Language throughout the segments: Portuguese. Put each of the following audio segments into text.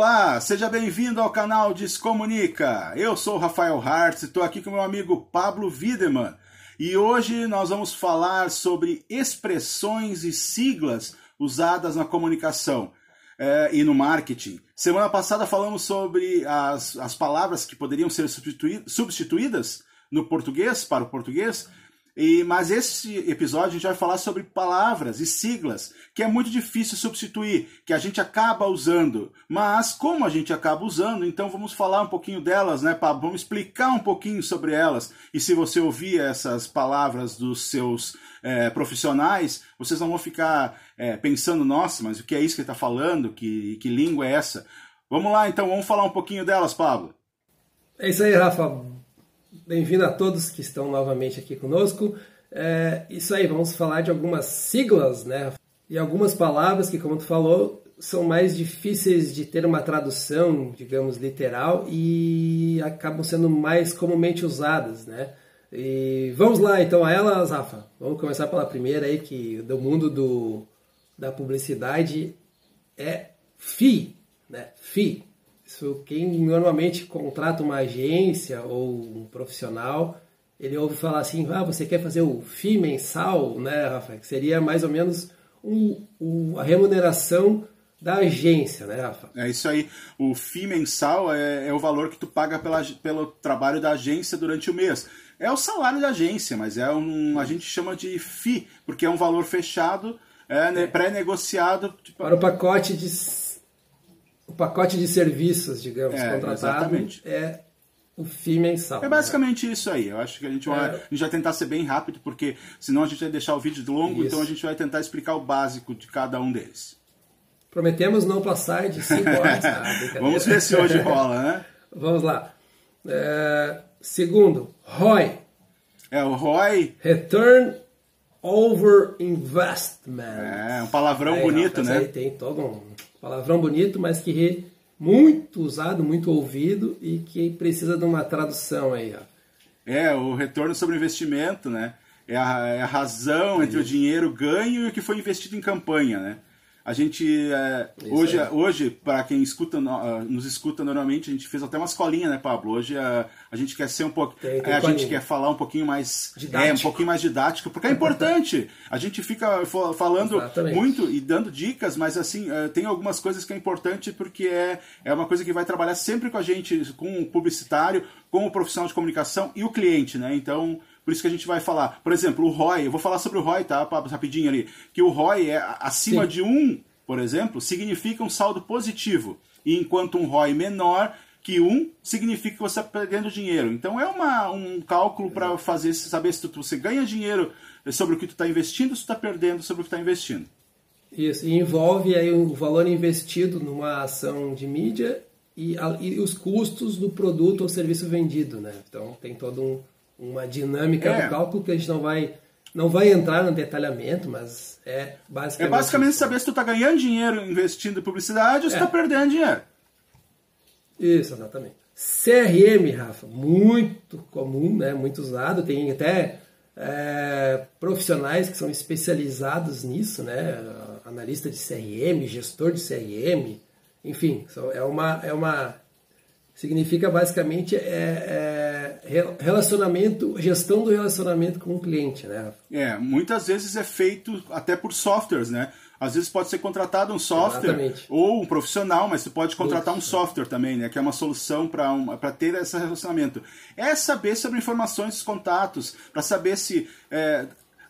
Olá, seja bem-vindo ao canal Descomunica. Eu sou Rafael Hartz e estou aqui com meu amigo Pablo Wiedemann. E hoje nós vamos falar sobre expressões e siglas usadas na comunicação é, e no marketing. Semana passada falamos sobre as, as palavras que poderiam ser substituídas no português, para o português, e, mas esse episódio a gente vai falar sobre palavras e siglas, que é muito difícil substituir, que a gente acaba usando. Mas como a gente acaba usando, então vamos falar um pouquinho delas, né, Pablo? Vamos explicar um pouquinho sobre elas. E se você ouvir essas palavras dos seus é, profissionais, vocês não vão ficar é, pensando, nossa, mas o que é isso que ele está falando? Que, que língua é essa? Vamos lá, então, vamos falar um pouquinho delas, Pablo. É isso aí, Rafa. Bem-vindo a todos que estão novamente aqui conosco. É, isso aí, vamos falar de algumas siglas, né? E algumas palavras que, como tu falou, são mais difíceis de ter uma tradução, digamos, literal e acabam sendo mais comumente usadas, né? E vamos lá então a elas, Rafa. Vamos começar pela primeira aí, que do mundo do, da publicidade é FI, né? FI. Isso, quem normalmente contrata uma agência ou um profissional, ele ouve falar assim, ah, você quer fazer o FII mensal, né, Rafa? Que seria mais ou menos um, um, a remuneração da agência, né, Rafa? É isso aí. O FII mensal é, é o valor que tu paga pela, pelo trabalho da agência durante o mês. É o salário da agência, mas é um. A gente chama de FII, porque é um valor fechado, é, né, pré-negociado. Tipo... Para o pacote de pacote de serviços, digamos, é, contratado exatamente. é o FII mensal. É basicamente né? isso aí. Eu acho que a gente, vai, é. a gente vai tentar ser bem rápido, porque senão a gente vai deixar o vídeo longo, isso. então a gente vai tentar explicar o básico de cada um deles. Prometemos não passar de 5 horas. Ah, Vamos ver se hoje rola, né? Vamos lá. É, segundo, ROI. É, o ROI... Return Over Investment. É, um palavrão aí, bonito, né? Aí tem todo um Palavrão bonito, mas que muito usado, muito ouvido e que precisa de uma tradução aí. Ó. É, o retorno sobre investimento, né? É a, é a razão entre o dinheiro ganho e o que foi investido em campanha, né? A gente, é, hoje, hoje para quem escuta, ah, nos escuta normalmente, a gente fez até uma escolinha, né, Pablo? Hoje a, a gente quer ser um pouco. Tem, tem a gente quer falar um pouquinho mais. Didático. É, um pouquinho mais didático, porque é importante. a gente fica falando Exatamente. muito e dando dicas, mas assim, é, tem algumas coisas que é importante porque é, é uma coisa que vai trabalhar sempre com a gente, com o publicitário, com o profissional de comunicação e o cliente, né? Então por isso que a gente vai falar. Por exemplo, o ROI, eu vou falar sobre o ROI, tá? Rapidinho ali. Que o ROI é acima Sim. de 1, por exemplo, significa um saldo positivo. E enquanto um ROI menor que 1 significa que você está perdendo dinheiro. Então é uma, um cálculo para fazer saber se tu, você ganha dinheiro sobre o que tu está investindo ou se tu está perdendo sobre o que está investindo. Isso, e envolve aí o valor investido numa ação de mídia e, e, os custos do produto ou serviço vendido, né? Então tem todo um, uma dinâmica é. do cálculo que a gente não vai não vai entrar no detalhamento, mas é basicamente. É basicamente saber se tu está ganhando dinheiro investindo em publicidade ou se está é. perdendo dinheiro. Isso, exatamente. CRM, Rafa, muito comum, né? muito usado. Tem até é, profissionais que são especializados nisso, né? analista de CRM, gestor de CRM, enfim, é uma, é uma significa basicamente é, é, relacionamento, gestão do relacionamento com o cliente, né? É, muitas vezes é feito até por softwares, né? Às vezes pode ser contratado um software Exatamente. ou um profissional, mas você pode contratar um software também, né? Que é uma solução para um, ter esse relacionamento. É saber sobre informações dos contatos, para saber se é,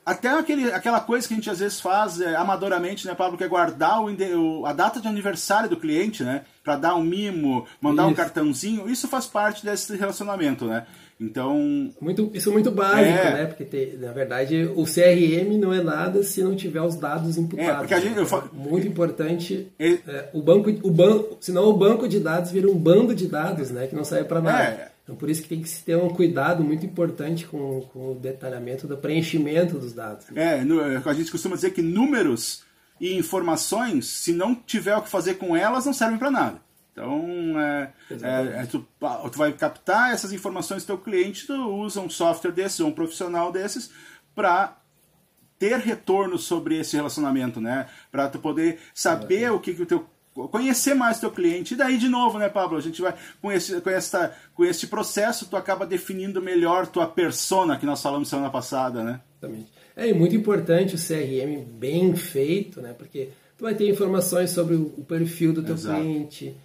até aquele, aquela coisa que a gente às vezes faz é, amadoramente, né, Pablo, que é guardar o, a data de aniversário do cliente, né? Para dar um mimo, mandar isso. um cartãozinho, isso faz parte desse relacionamento, né? Então. Muito, isso é muito básico, é. né? Porque, te, na verdade, o CRM não é nada se não tiver os dados imputados. É, porque a gente, eu falo... Muito importante. É, o banco, o banco, senão o banco de dados vira um bando de dados, né? Que não serve para nada. É. Então, por isso que tem que se ter um cuidado muito importante com, com o detalhamento do preenchimento dos dados. É, a gente costuma dizer que números e informações, se não tiver o que fazer com elas, não servem para nada. Então, é, é, é, tu, tu, vai captar essas informações do teu cliente, tu usa um software desses, ou um profissional desses, para ter retorno sobre esse relacionamento, né? Para tu poder saber o que, que o teu conhecer mais teu cliente. E daí, de novo, né, Pablo? A gente vai, com esse, com, com esse processo, tu acaba definindo melhor tua persona, que nós falamos semana passada, né? Exatamente. É muito importante o CRM bem feito, né? Porque tu vai ter informações sobre o perfil do teu Exato. cliente,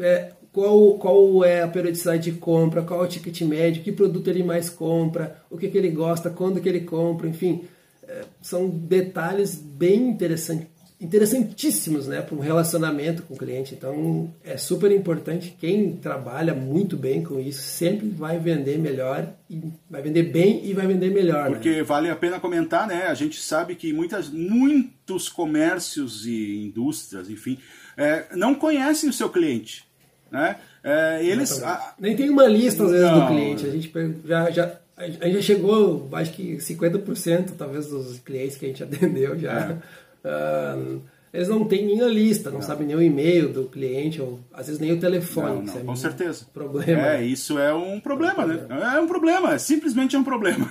é, qual, qual é a periodicidade de compra, qual é o ticket médio, que produto ele mais compra, o que, que ele gosta, quando que ele compra, enfim. É, são detalhes bem interessantes interessantíssimos né, para um relacionamento com o cliente. Então é super importante. Quem trabalha muito bem com isso sempre vai vender melhor, e vai vender bem e vai vender melhor. Porque né? vale a pena comentar, né? A gente sabe que muitas, muitos comércios e indústrias, enfim, é, não conhecem o seu cliente. Né? É, eles a... nem tem uma lista às vezes não. do cliente. A gente já, já a gente já chegou, acho que 50% talvez dos clientes que a gente atendeu já. É Uh, eles não têm nem a lista, não, não. sabem nem o e-mail do cliente, ou às vezes nem o telefone. Não, não, é com certeza. Problema. É, isso é um problema, né? É um problema, simplesmente é um problema.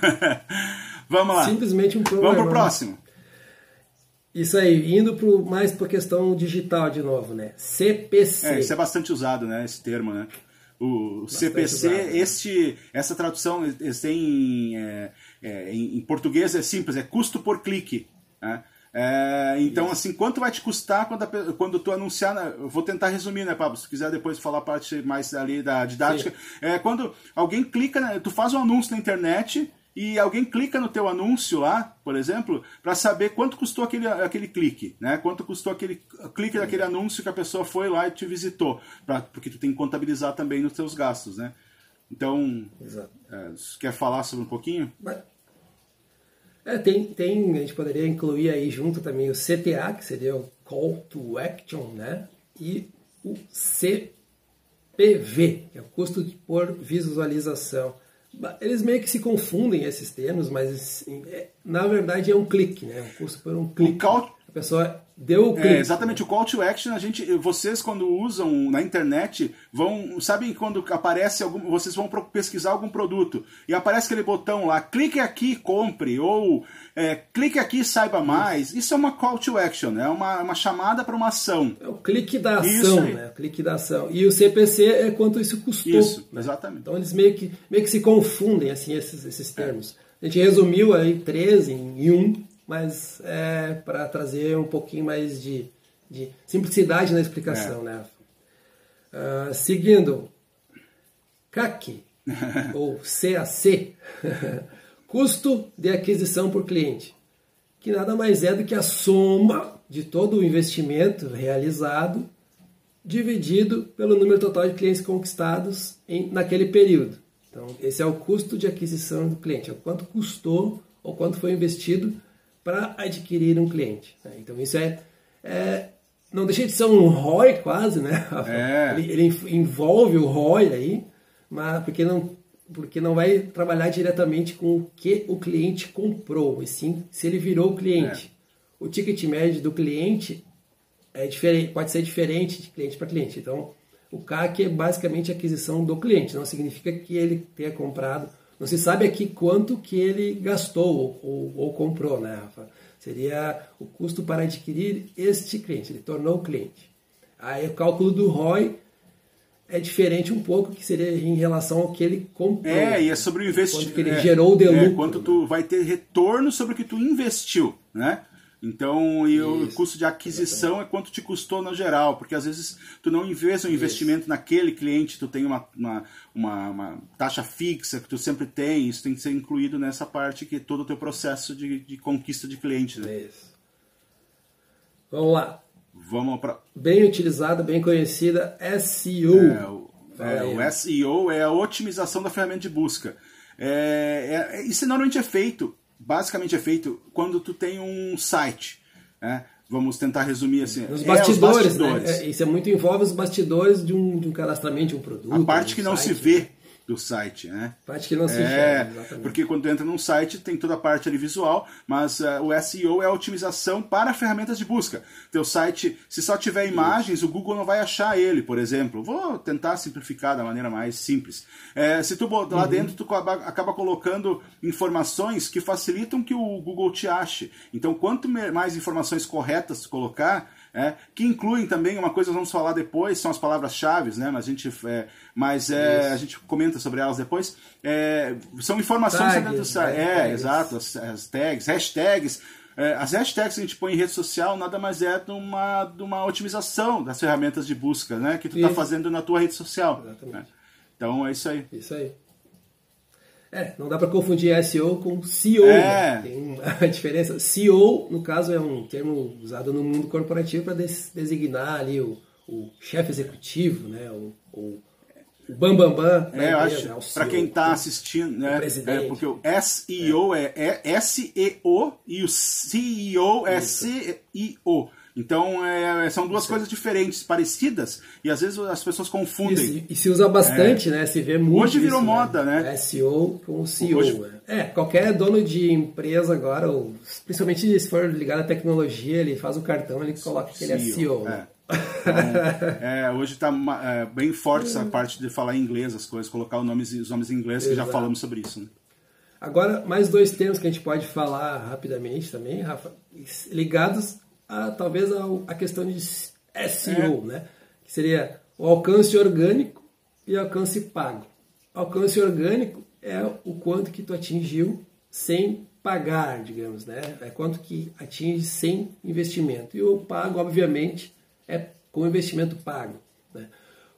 Vamos lá. Simplesmente um problema. Vamos pro próximo. Isso aí, indo pro, mais para questão digital de novo, né? CPC. É, isso é bastante usado, né? Esse termo, né? O bastante CPC, usado, né? este, essa tradução têm é, é, em, em português é simples, é custo por clique. Né? É, então, Isso. assim, quanto vai te custar quando, a, quando tu anunciar? Eu vou tentar resumir, né, Pablo? Se quiser depois falar a parte mais ali da didática. É, quando alguém clica, né, tu faz um anúncio na internet e alguém clica no teu anúncio lá, por exemplo, para saber quanto custou aquele, aquele clique, né? Quanto custou aquele clique daquele anúncio que a pessoa foi lá e te visitou, pra, porque tu tem que contabilizar também nos teus gastos, né? Então, é, quer falar sobre um pouquinho? Mas é, tem, tem, a gente poderia incluir aí junto também o CTA, que seria o Call to Action, né? E o CPV, que é o custo por visualização. Eles meio que se confundem esses termos, mas é, na verdade é um clique, né? Um custo por um clique. O call... A pessoa Deu é, exatamente o call to action, a gente, vocês quando usam na internet vão, sabem quando aparece algum, vocês vão pesquisar algum produto e aparece aquele botão lá, clique aqui, compre ou é, clique aqui, saiba mais. Isso é uma call to action, é uma, uma chamada para uma ação. É o clique da ação, né? O clique da ação. E o CPC é quanto isso custou. Isso, né? exatamente. Então eles meio que meio que se confundem assim esses, esses termos. É. A gente resumiu aí três em, em um mas é para trazer um pouquinho mais de, de simplicidade na explicação, é. né? Uh, seguindo, CAC, ou CAC, custo de aquisição por cliente, que nada mais é do que a soma de todo o investimento realizado dividido pelo número total de clientes conquistados em, naquele período. Então, esse é o custo de aquisição do cliente, é o quanto custou ou quanto foi investido para adquirir um cliente. Né? Então isso é, é, não deixa de ser um ROI quase, né? É. Ele, ele, envolve o ROI aí, mas porque não porque não vai trabalhar diretamente com o que o cliente comprou, e sim se ele virou o cliente. É. O ticket médio do cliente é diferente, pode ser diferente de cliente para cliente. Então, o CAC é basicamente a aquisição do cliente, não significa que ele tenha comprado não se sabe aqui quanto que ele gastou ou, ou, comprou, né, Rafa? Seria o custo para adquirir este cliente, ele tornou o cliente. Aí o cálculo do ROI é diferente um pouco, que seria em relação ao que ele comprou. É, e é sobre o investimento. Quanto que ele é, gerou de é, lucro. Quanto tu vai ter retorno sobre o que tu investiu, né? Então, e Isso, o custo de aquisição exatamente. é quanto te custou no geral, porque às vezes tu não investe um investimento Isso. naquele cliente, tu tem uma, uma, uma, uma, taxa fixa que tu sempre tem, isso tem que ser incluído nessa parte que é todo o teu processo de, de conquista de cliente. Né? Isso. Vamos lá. Vamos para. Bem utilizada, bem conhecida, SEO. É, o, é, o SEO é a otimização da ferramenta de busca. É, é, isso normalmente é feito basicamente é feito quando tu tem um site. Né? Vamos tentar resumir assim. Os bastidores, é, os bastidores. Né? É, isso é muito envolve os bastidores de um, de um cadastramento de um produto. A parte que não site. se vê do site, né? Parte que não se é, exatamente. Porque quando entra num site tem toda a parte ali visual, mas uh, o SEO é a otimização para ferramentas de busca. Teu site, se só tiver imagens, Isso. o Google não vai achar ele, por exemplo. Vou tentar simplificar da maneira mais simples. É, se tu lá uhum. dentro tu acaba colocando informações que facilitam que o Google te ache. Então, quanto mais informações corretas tu colocar, é, que incluem também uma coisa que vamos falar depois, são as palavras-chave, né? Mas a gente, é, mas é, a gente comenta sobre elas depois. É, são informações Tags, do site. né? É, exato, as, as tags, hashtags. É, as hashtags que a gente põe em rede social nada mais é de uma, de uma otimização das ferramentas de busca, né? Que tu está fazendo na tua rede social. Exatamente. né? Então é isso aí. Isso aí. É, não dá para confundir SEO com CEO. É. né? Tem uma diferença. CEO, no caso, é um termo usado no mundo corporativo para designar ali o, o chefe executivo, né? o, o, o bambambam da É, eu empresa, acho, né? O para quem está assistindo, né? presidente. É, porque o SEO é, é SEO e o CEO é CIO. Então é, são duas coisas diferentes, parecidas, e às vezes as pessoas confundem. Isso, e se usa bastante, né? Se vê muito. Hoje virou isso, moda, né? SEO com CEO. Hoje- né? É, qualquer dono de empresa agora, ou, principalmente se for ligado à tecnologia, ele faz o cartão, ele coloca que ele é CEO. né? É. Então, é, hoje está bem forte essa parte de falar em inglês as coisas, colocar os nomes, os nomes em inglês, que já Exato. falamos sobre isso. Né? Agora, mais dois termos que a gente pode falar rapidamente também, Rafa, ligados a talvez ao- a questão de SEO, né? Que seria o alcance orgânico e o alcance pago. Alcance orgânico é o quanto que tu atingiu sem pagar, digamos, né? É quanto que atinge sem investimento. E o pago, obviamente, é com investimento pago. Né?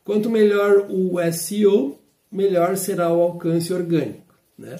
Quanto melhor o SEO, melhor será o alcance orgânico, né?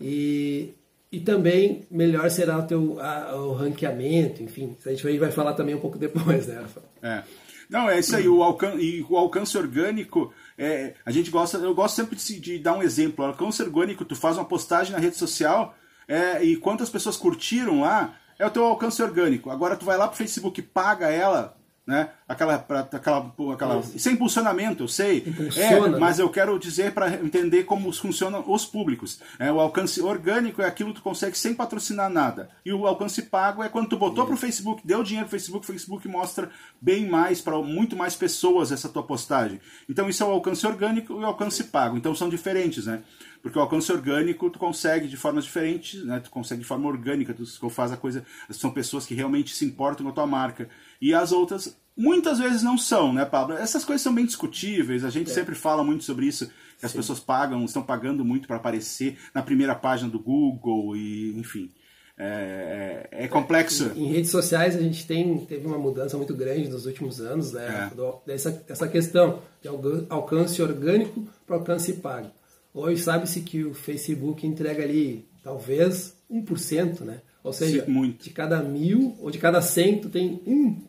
E, e também melhor será o teu a- o ranqueamento, enfim. A gente vai- falar também um pouco depois, né, Rafa? É. Não, é isso aí. O alcance, e o alcance orgânico, é, a gente gosta, eu gosto sempre de, de dar um exemplo. O alcance orgânico, tu faz uma postagem na rede social é, e quantas pessoas curtiram lá, é o teu alcance orgânico. Agora tu vai lá pro Facebook paga ela, né? Aquela, pra, aquela, aquela sem impulsionamento, eu sei. Impulsiona, é, né? mas eu quero dizer para entender como funcionam os públicos. É, o alcance orgânico é aquilo que tu consegue sem patrocinar nada. E o alcance pago é quando tu botou pro Facebook, deu dinheiro pro Facebook, o Facebook mostra bem mais para muito mais pessoas essa tua postagem. Então isso é o alcance orgânico e o alcance pago. Então são diferentes, né? Porque o alcance orgânico tu consegue de formas diferentes, né? Tu consegue de forma orgânica, tu faz a coisa, são pessoas que realmente se importam com a tua marca. E as outras muitas vezes não são, né, Pablo? Essas coisas são bem discutíveis, a gente sempre fala muito sobre isso, que as pessoas pagam, estão pagando muito para aparecer na primeira página do Google e, enfim, é, é- é complexo. Em redes sociais a gente tem, teve uma mudança muito grande nos últimos anos, né? É. Dessa, dessa questão de alcance orgânico para alcance pago. Hoje sabe-se que o Facebook entrega ali talvez 1%, né? Ou seja, Sim, de cada mil ou de cada cem tu tem um,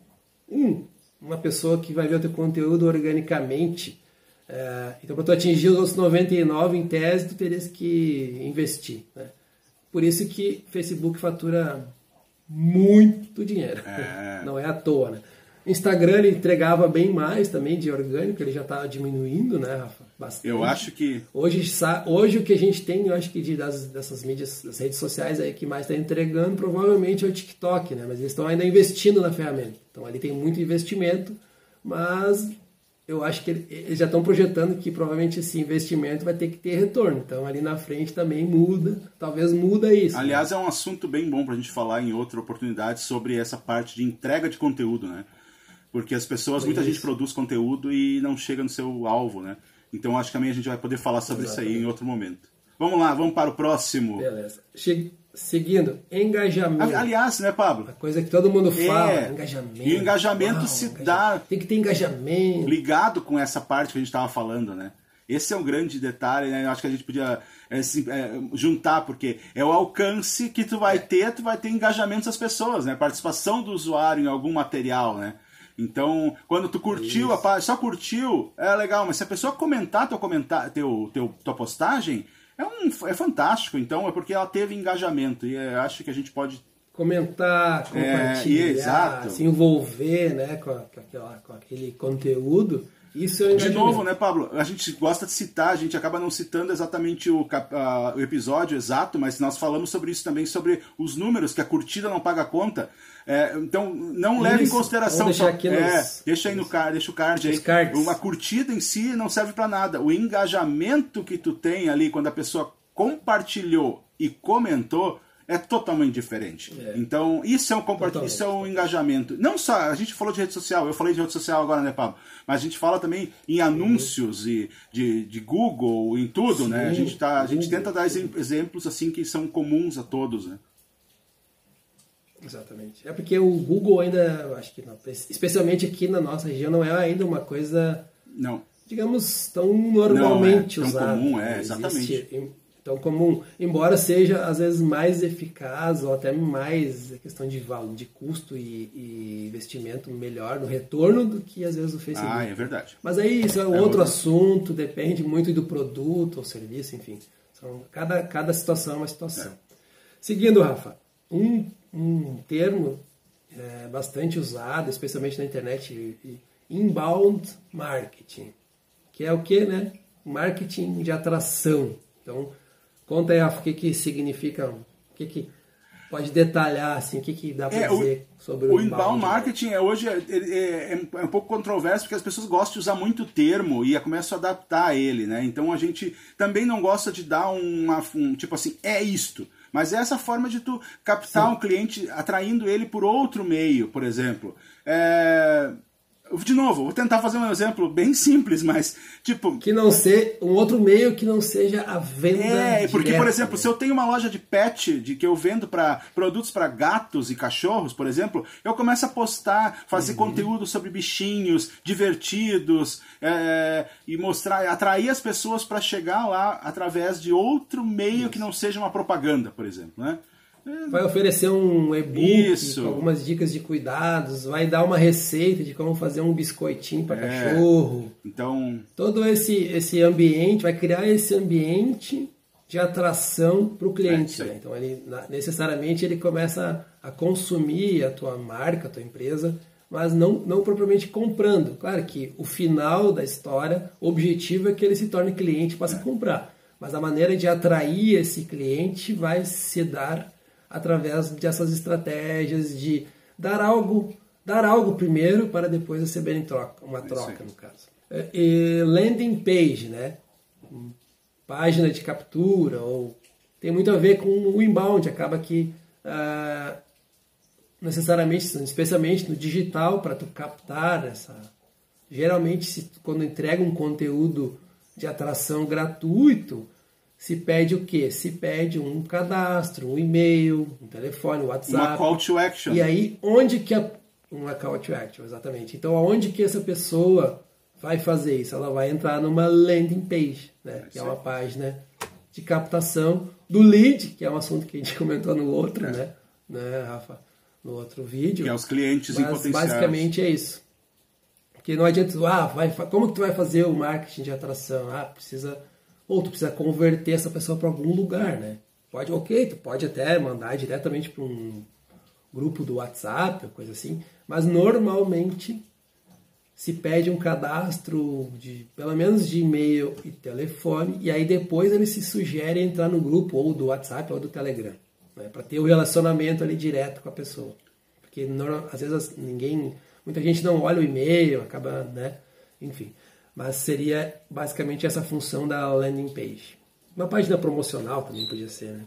um, uma pessoa que vai ver o teu conteúdo organicamente. É, então, para tu atingir os outros 99, em tese, tu terias que investir. Né? Por isso que Facebook fatura muito dinheiro. É. Não é à toa, né? Instagram ele entregava bem mais também de orgânico, ele já está diminuindo, né, Rafa? Bastante. Eu acho que Hoje, hoje o que a gente tem, eu acho que de, das, dessas mídias, das redes sociais aí que mais está entregando, provavelmente é o TikTok, né? Mas eles estão ainda investindo na ferramenta. Então ali tem muito investimento, mas eu acho que ele- eles já estão projetando que provavelmente esse investimento vai ter que ter retorno. Então ali na frente também muda, talvez muda isso. Aliás, é um assunto bem bom para a gente falar em outra oportunidade sobre essa parte de entrega de conteúdo, né? Porque as pessoas, muita Isso. gente produz conteúdo e não chega no seu alvo, né? Então acho que também a gente vai poder falar sobre isso aí em outro momento. Vamos lá, vamos para o próximo. Beleza. Che- Seguindo, engajamento. Ali- Aliás, né, Pablo? Uma coisa que todo mundo fala, É. engajamento. E o engajamento Uau, se engaja- dá- Tem que ter engajamento. ligado com essa parte que a gente estava falando, né? Esse é um grande detalhe, né? Eu acho que a gente podia é, se- é, juntar, porque é o alcance que tu vai ter, tu vai ter engajamento das pessoas, né? Participação do usuário em algum material, né? Então, quando tu curtiu, a página, só curtiu, é legal, mas se a pessoa comentar teu comentar, teu, teu, tua postagem, é, um, é fantástico. Então, é porque ela teve engajamento. E é, acho que a gente pode comentar, É, compartilhar, exato. se envolver né, com, a- com aquela- com aquele conteúdo. Isso é De novo, né, Pablo? A gente gosta de citar, a gente acaba não citando exatamente o, ah, o episódio exato, mas nós falamos sobre isso também, sobre os números, que a curtida não paga conta. É, então, não leve em consideração. aqui é, nos- deixa aí no card, deixa o card aí. Cards. Uma curtida em si não serve para nada. O engajamento que tu tem ali quando a pessoa compartilhou e comentou, é totalmente diferente. É. Então, isso é um compartilhamento, isso é um engajamento. Não só, a gente falou de rede social, eu falei de rede social agora, né, Pablo? Mas a gente fala também em anúncios uhum. e de, de Google, em tudo, Sim, né? A gente, tá, a gente tenta dar exemplos assim que são comuns a todos, né? Exatamente. É porque o Google ainda, acho que não, especialmente aqui na nossa região, não é ainda uma coisa. Não. Digamos, tão normalmente não, é, tão comum, é, exatamente tão comum, embora seja às vezes mais eficaz ou até mais questão de valor, de custo e, e, investimento melhor no retorno do que às vezes o Facebook. Ah, é verdade. Mas aí isso é, é outro assunto, depende muito do produto ou serviço, enfim. São, cada, cada situação é uma situação. É. Seguindo, Rafa, um, um termo é, bastante usado, especialmente na internet, inbound marketing, que é o que, né? Marketing de atração. Então, Conta aí, Rafa, o que, que significa, o que, que pode detalhar, assim, o que, que dá para é, dizer o, sobre o, o inbound marketing é, hoje é, é, é, um pouco controverso porque as pessoas gostam de usar muito termo e começam a adaptar a ele, né? Então a gente também não gosta de dar uma, um tipo assim, é isto. Mas é essa forma de tu captar Sim. um cliente atraindo ele por outro meio, por exemplo. É, de novo, vou tentar fazer um exemplo bem simples, mas tipo. Que não ser um outro meio que não seja a venda. É, porque, por exemplo, né? se eu tenho uma loja de pet, de que eu vendo para produtos para gatos e cachorros, por exemplo, eu começo a postar, fazer uhum. conteúdo sobre bichinhos divertidos é, e mostrar, atrair as pessoas para chegar lá através de outro meio Isso. que não seja uma propaganda, por exemplo, né? Vai oferecer um e-book algumas dicas de cuidados, vai dar uma receita de como fazer um biscoitinho para é. cachorro. Então, todo esse esse ambiente vai criar esse ambiente de atração para o cliente. É, né? Então, ele necessariamente ele começa a consumir a tua marca, a tua empresa, mas não, não propriamente comprando. Claro que o final da história, o objetivo é que ele se torne cliente e passe é. a comprar. Mas a maneira de atrair esse cliente vai se dar através dessas estratégias de dar algo, dar algo primeiro para depois receber em troca, uma troca no caso. É, e landing page, né? Página de captura ou tem muito a ver com o inbound, acaba que ah, necessariamente, especialmente no digital, para tu captar essa. Geralmente, se, quando entrega um conteúdo de atração gratuito, se pede o quê? Se pede um cadastro, um e-mail, um telefone, um WhatsApp. Uma call to action. E aí, onde que a... Uma call to action, exatamente. Então, aonde que essa pessoa vai fazer isso? Ela vai entrar numa landing page, né? que é uma página de captação do lead, que é um assunto que a gente comentou no outro, é. né? né, Rafa? No outro vídeo. Que é os clientes Mas, em basicamente é isso. Porque não adianta, ah, vai, como que tu vai fazer o marketing de atração? Ah, precisa ou tu precisa converter essa pessoa para algum lugar, né? Pode, ok, tu pode até mandar diretamente para um grupo do WhatsApp, coisa assim, mas normalmente se pede um cadastro de pelo menos de e-mail e telefone e aí depois ele se sugere entrar no grupo ou do WhatsApp ou do Telegram, né, para ter o um relacionamento ali direto com a pessoa, porque às vezes ninguém, muita gente não olha o e-mail, acaba, né, enfim mas seria basicamente essa função da landing page. Uma página promocional também podia ser, né?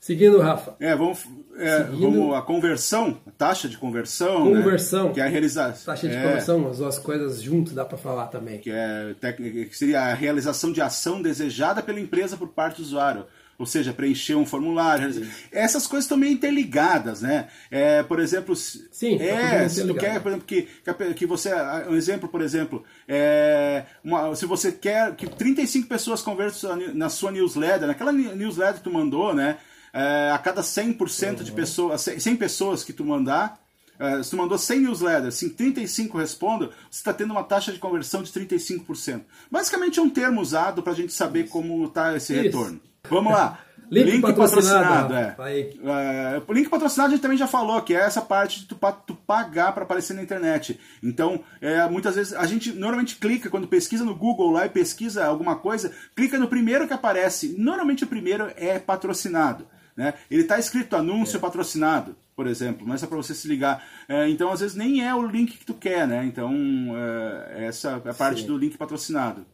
Seguindo, Rafa. É, vamos, é, Seguindo, vamos a conversão, a taxa de conversão. Né? Conversão. Né? Que é a realização. Taxa de é, conversão, as duas coisas juntas dá para falar também. Que, é, que seria a realização de ação desejada pela empresa por parte do usuário ou seja, preencher um formulário. Sim. Essas coisas estão meio interligadas, né? É, por exemplo, Sim, tá é, se tu quer, por exemplo, que, que você, um exemplo, por exemplo, é, uma, se você quer que 35 pessoas conversam na sua newsletter, naquela newsletter que tu mandou, né? É, a cada 100% uhum. de pessoas, 100 pessoas que tu mandar, é, se tu mandou 100 newsletters, se 35 respondam, você está tendo uma taxa de conversão de 35%. Basicamente é um termo usado para a gente saber como está esse Isso. retorno. Vamos lá. Link, link patrocinado, patrocinado é. é. Link patrocinado a gente também já falou, que é essa parte de tu, tu pagar para aparecer na internet. Então, é, muitas vezes a gente normalmente clica, quando pesquisa no Google lá e pesquisa alguma coisa, clica no primeiro que aparece. Normalmente o primeiro é patrocinado. Né? Ele está escrito anúncio é. patrocinado, por exemplo, mas é para você se ligar. É, então, às vezes, nem é o link que tu quer, né? Então, é, essa é a parte Sim. do link patrocinado.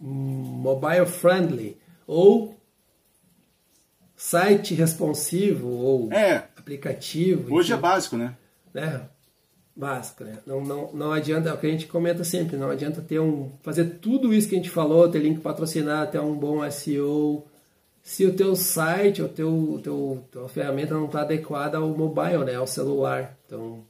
Mobile friendly ou site responsivo ou É. aplicativo. Hoje é básico, né? né? Básico, né? Não, não, não adianta, é o que a gente comenta sempre, não adianta ter um. fazer tudo isso que a gente falou, ter link patrocinado, ter um bom SEO, se o teu site, o teu, teu tua ferramenta não está adequada ao mobile, né? Ao celular. Então,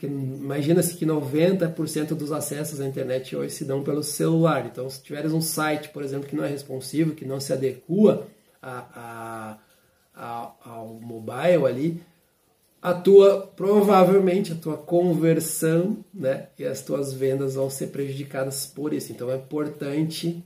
porque imagina-se que 90% dos acessos à internet hoje se dão pelo celular. Então, se tiveres um site, por exemplo, que não é responsivo, que não se adequa a, a, a, ao mobile ali, a tua provavelmente a tua conversão, né, e as tuas vendas vão ser prejudicadas por isso. Então é importante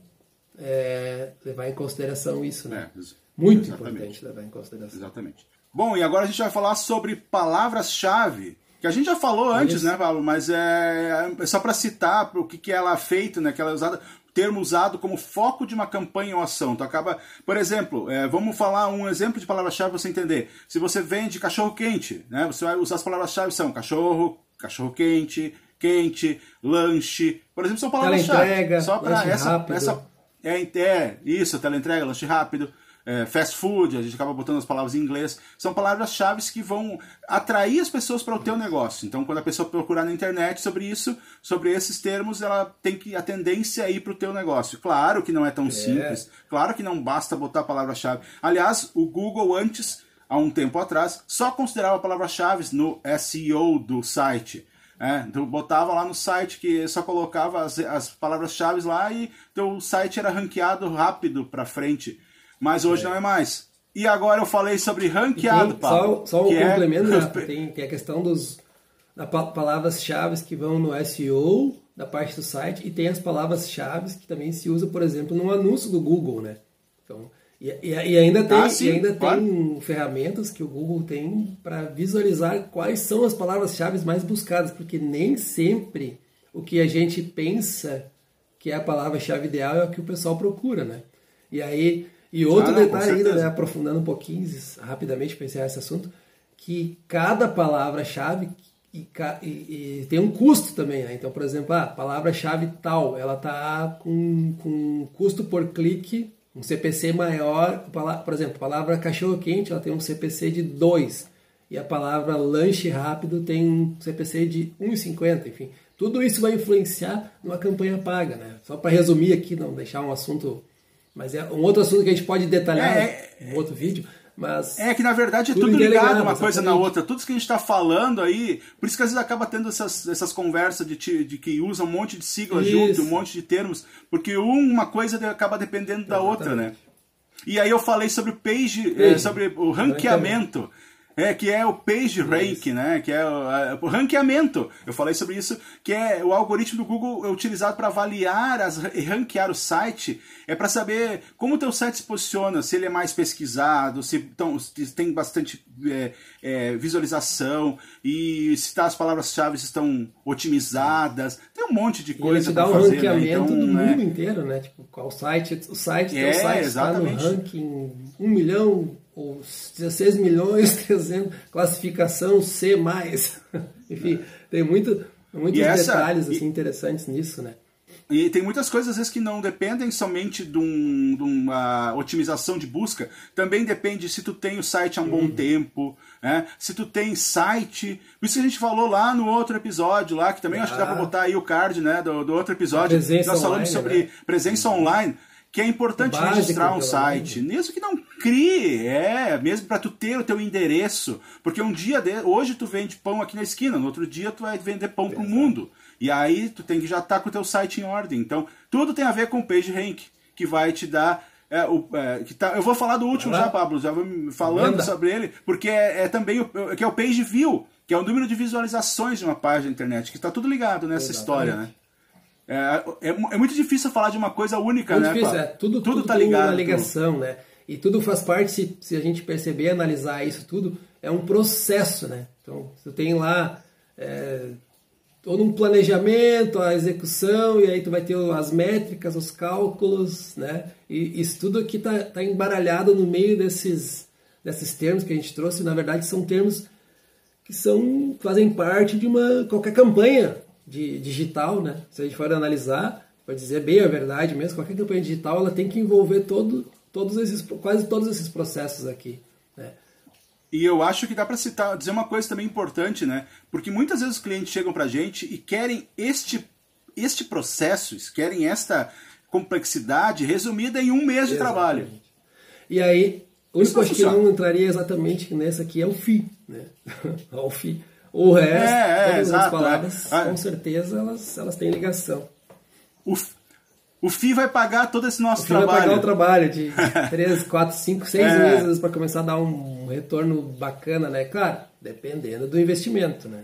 é, levar em consideração isso, né? É, Muito exatamente. importante levar em consideração. Exatamente. Bom, e agora a gente vai falar sobre palavras-chave, que a gente já falou antes, Isso. né, Pablo? Mas é, é só para citar o que, que ela é feito, né? Que ela é usada, termo usado como foco de uma campanha ou ação. Tu acaba, por exemplo, é, vamos falar um exemplo de palavra-chave para você entender. Se você vende cachorro quente, né? Você vai usar as palavras-chave são cachorro, cachorro quente, quente, lanche. Por exemplo, são palavras-chave. Só para essa, rápido. essa é, é isso, teleentrega, lanche rápido, é, fast food, a gente acaba botando as palavras em inglês. São palavras-chave que vão atrair as pessoas para o teu negócio. Então, quando a pessoa procurar na internet sobre isso, sobre esses termos, ela tem que a tendência a ir para o teu negócio. Claro que não é tão simples, claro que não basta botar a palavra-chave. Aliás, o Google antes, há um tempo atrás, só considerava palavras-chave no SEO do site. É, tu botava lá no site que só colocava as, as palavras-chave lá e teu site era ranqueado rápido para frente. Mas hoje não é mais. E agora eu falei sobre ranqueado, tem, Pablo. só, só um é- complemento, né? tem, tem a questão dos da pa- palavras-chave que vão no SEO da parte do site e tem as palavras-chave que também se usa, por exemplo, no anúncio do Google, né? Então, e, e- e ainda tem, Ah, sim, e ainda claro. tem ferramentas que o Google tem para visualizar quais são as palavras-chave mais buscadas, porque nem sempre o que a gente pensa que é a palavra-chave ideal é o que o pessoal procura, né? E aí, e outro Ah, detalhe ainda, né, aprofundando um pouquinho rapidamente para encerrar esse assunto, que cada palavra-chave e, e- e tem um custo também, né? Então, por exemplo, a palavra-chave tal, ela tá com, com custo por clique, um CPC maior, por exemplo, a palavra cachorro quente, ela tem um CPC de 2 e a palavra lanche rápido tem um CPC de 1,50, enfim. Tudo isso vai influenciar numa campanha paga, né? Só para resumir aqui, não deixar um assunto, mas é um outro assunto que a gente pode detalhar É, em um outro vídeo, mas É que na verdade é Tudo tudo, ligado uma coisa na outra. Tudo isso que a gente está falando aí, por isso que às vezes acaba tendo essas, essas conversas de, de que usa um monte de siglas Isso. junto, um monte de termos, porque um- uma coisa acaba dependendo da outra, né? E aí eu falei sobre o page, Page. eh, sobre o ranqueamento. É, que é o page rank, né? Que é o, ranqueamento. Eu falei sobre isso, que é o algoritmo do Google é utilizado para avaliar as, e ranquear o site, é para saber como o teu site se posiciona, se ele é mais pesquisado, se, tão, se tem bastante é, é, visualização e se tá, as palavras-chave estão otimizadas. Tem um monte de E ele coisa te dá para um fazer, né? ranqueamento Então, do né? mundo inteiro, né? Tipo, qual site, o site, É, site está no ranking 1 milhão ou 16 milhões 300, classificação C+. Enfim, tem muito, muitos E essa- detalhes e- assim, interessantes nisso, né? E tem muitas coisas, às vezes, que não dependem somente de, um- de uma otimização de busca. Também depende se tu tem o site há um bom tempo, né? se tu tem site. Por isso que a gente falou lá no outro episódio, lá, que também acho que dá pra Ah. botar aí o card né, do, do outro episódio. Nós falamos online, sobre né? presença online. Que é importante Básico, registrar um site, mesmo que não crie, é, mesmo para tu ter o teu endereço, porque um dia, de, hoje tu vende pão aqui na esquina, no outro dia tu vai vender pão pro mundo, e aí tu tem que já estar com o teu site em ordem, então tudo tem a ver com o PageRank, que vai te dar é, o, é, que tá, eu vou falar do último já, Pablo, já vou falando Manda. sobre ele, porque é, é também o, que é o Page View, que é o número de visualizações de uma página da internet, que está tudo ligado nessa Exatamente. história, né? É, é, é muito difícil falar de uma coisa única, Muito né? difícil, é. Tudo, tudo, tá tem ligado. uma ligação, né? E tudo faz parte, se, se a gente perceber, analisar isso tudo, é um processo, né? Então, você tem lá é, todo um planejamento, a execução, e aí tu vai ter as métricas, os cálculos, né? E isso tudo aqui tá, tá embaralhado no meio desses, desses termos que a gente trouxe. Na verdade, são termos que são fazem parte de uma qualquer campanha de digital, né? Se a gente for analisar, pode dizer bem a verdade mesmo, qualquer campanha digital ela tem que envolver todo todos esses, quase todos esses processos aqui. E eu acho que dá para citar, dizer uma coisa também importante, né? Porque muitas vezes os clientes chegam para a gente e querem este, este processo, querem esta complexidade resumida em um mês de Exatamente. trabalho. E aí, o único que não entraria exatamente nessa aqui é o FII, né? o FII. O resto, é, é, todas exato, as palavras, é. com certeza, elas, elas têm ligação. O, o FII vai pagar todo esse nosso o trabalho. vai pagar o trabalho de 3, 4, 5, 6 meses para começar a dar um retorno bacana, né? Claro, dependendo do investimento, né?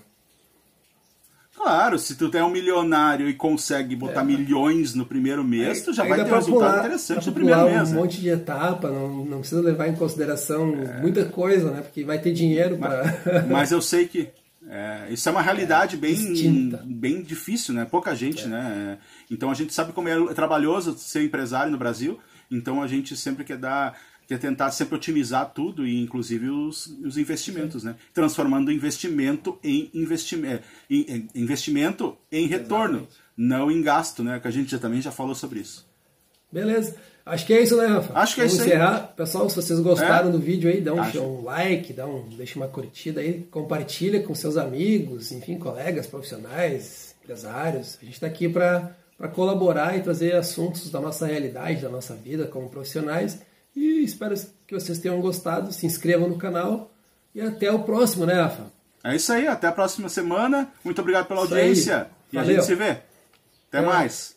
Claro, se tu é um milionário e consegue botar é, milhões no primeiro mês, tu já vai ter um resultado pular, interessante no primeiro mês. um né? monte de etapa, não, não precisa levar em consideração é. muita coisa, né? Porque vai ter dinheiro para. Mas eu sei que é, isso é uma realidade é, bem, bem difícil, né? Pouca gente, é. né? Então a gente sabe como é trabalhoso ser empresário no Brasil. Então a gente sempre quer dar que é tentar sempre otimizar tudo, e inclusive os, os investimentos, Sim. né? Transformando investimento em investimento, em, investimento em retorno, Exatamente. não em gasto, né? Que a gente já, também já falou sobre isso. Beleza. Acho que é isso, né, Rafa? Acho que é Vamos isso encerrar. Aí. Pessoal, se vocês gostaram é. do vídeo aí, dá um, um, like, dá um, deixa uma curtida aí, compartilha com seus amigos, enfim, colegas profissionais, empresários. A gente está aqui para colaborar e trazer assuntos da nossa realidade, da nossa vida como profissionais e espero que vocês tenham gostado. Se inscrevam no canal e até o próximo, né, Rafa? É isso aí, até a próxima semana. Muito obrigado pela audiência. E a gente se vê. Até é. mais.